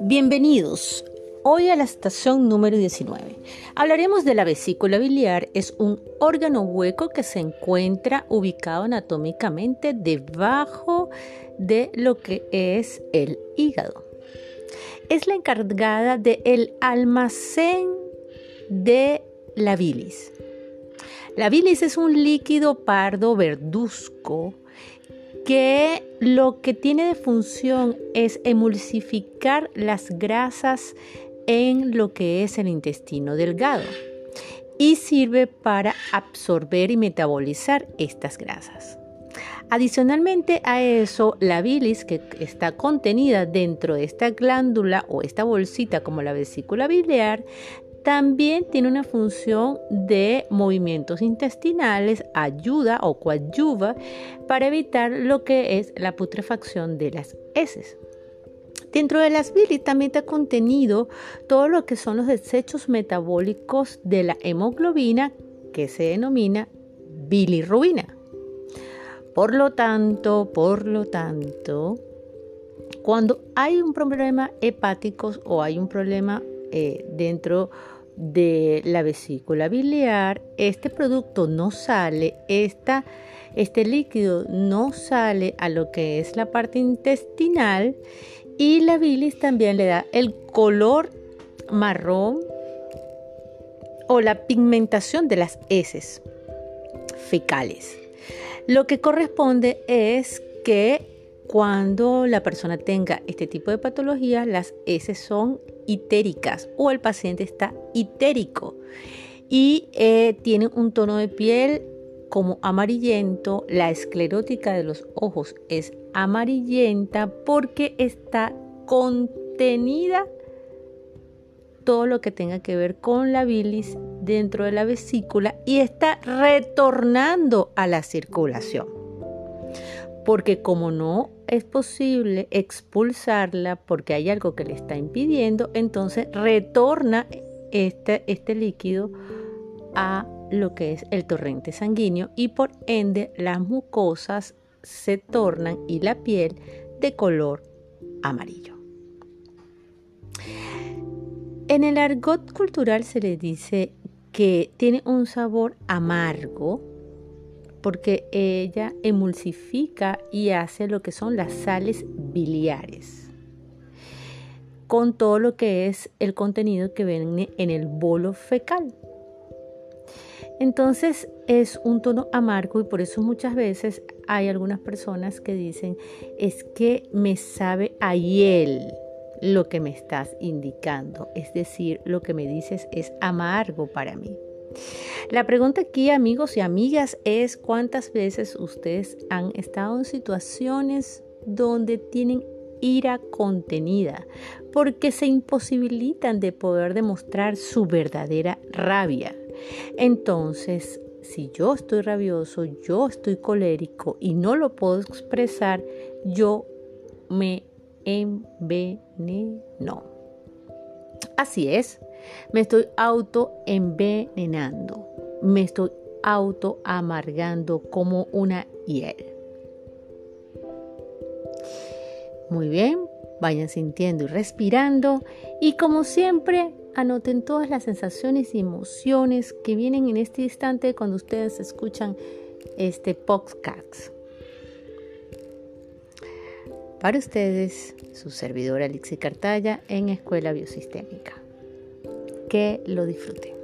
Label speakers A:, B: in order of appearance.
A: Bienvenidos hoy a la estación número 19. Hablaremos de la vesícula biliar. Es un órgano hueco que se encuentra ubicado anatómicamente debajo de lo que es el hígado. Es la encargada del el almacén de la bilis. La bilis es un líquido pardo verduzco que lo que tiene de función es emulsificar las grasas en lo que es el intestino delgado y sirve para absorber y metabolizar estas grasas. Adicionalmente a eso, la bilis que está contenida dentro de esta glándula o esta bolsita como la vesícula biliar también tiene una función de movimientos intestinales, ayuda o coadyuva para evitar lo que es la putrefacción de las heces. Dentro de las bilis también está contenido todo lo que son los desechos metabólicos de la hemoglobina que se denomina bilirrubina. Por lo tanto, por lo tanto, cuando hay un problema hepático o hay un problema eh, dentro de la vesícula biliar, este producto no sale, este líquido no sale a lo que es la parte intestinal y la bilis también le da el color marrón o la pigmentación de las heces fecales. Lo que corresponde es que cuando la persona tenga este tipo de patología, las heces son o el paciente está itérico y eh, tiene un tono de piel como amarillento, la esclerótica de los ojos es amarillenta porque está contenida todo lo que tenga que ver con la bilis dentro de la vesícula y está retornando a la circulación porque como no es posible expulsarla porque hay algo que le está impidiendo, entonces retorna este, este líquido a lo que es el torrente sanguíneo y por ende las mucosas se tornan y la piel de color amarillo. En el argot cultural se le dice que tiene un sabor amargo porque ella emulsifica y hace lo que son las sales biliares con todo lo que es el contenido que viene en el bolo fecal. Entonces es un tono amargo y por eso muchas veces hay algunas personas que dicen es que me sabe a hiel lo que me estás indicando, es decir, lo que me dices es amargo para mí. La pregunta aquí, amigos y amigas, es cuántas veces ustedes han estado en situaciones donde tienen ira contenida, porque se imposibilitan de poder demostrar su verdadera rabia. Entonces, si yo estoy rabioso, yo estoy colérico y no lo puedo expresar, yo me enveneno. Así es, me estoy auto envenenando, me estoy auto amargando como una hiel. Muy bien, vayan sintiendo y respirando y como siempre anoten todas las sensaciones y emociones que vienen en este instante cuando ustedes escuchan este podcast. Para ustedes, su servidora Alexi Cartaya en Escuela Biosistémica que lo disfruten.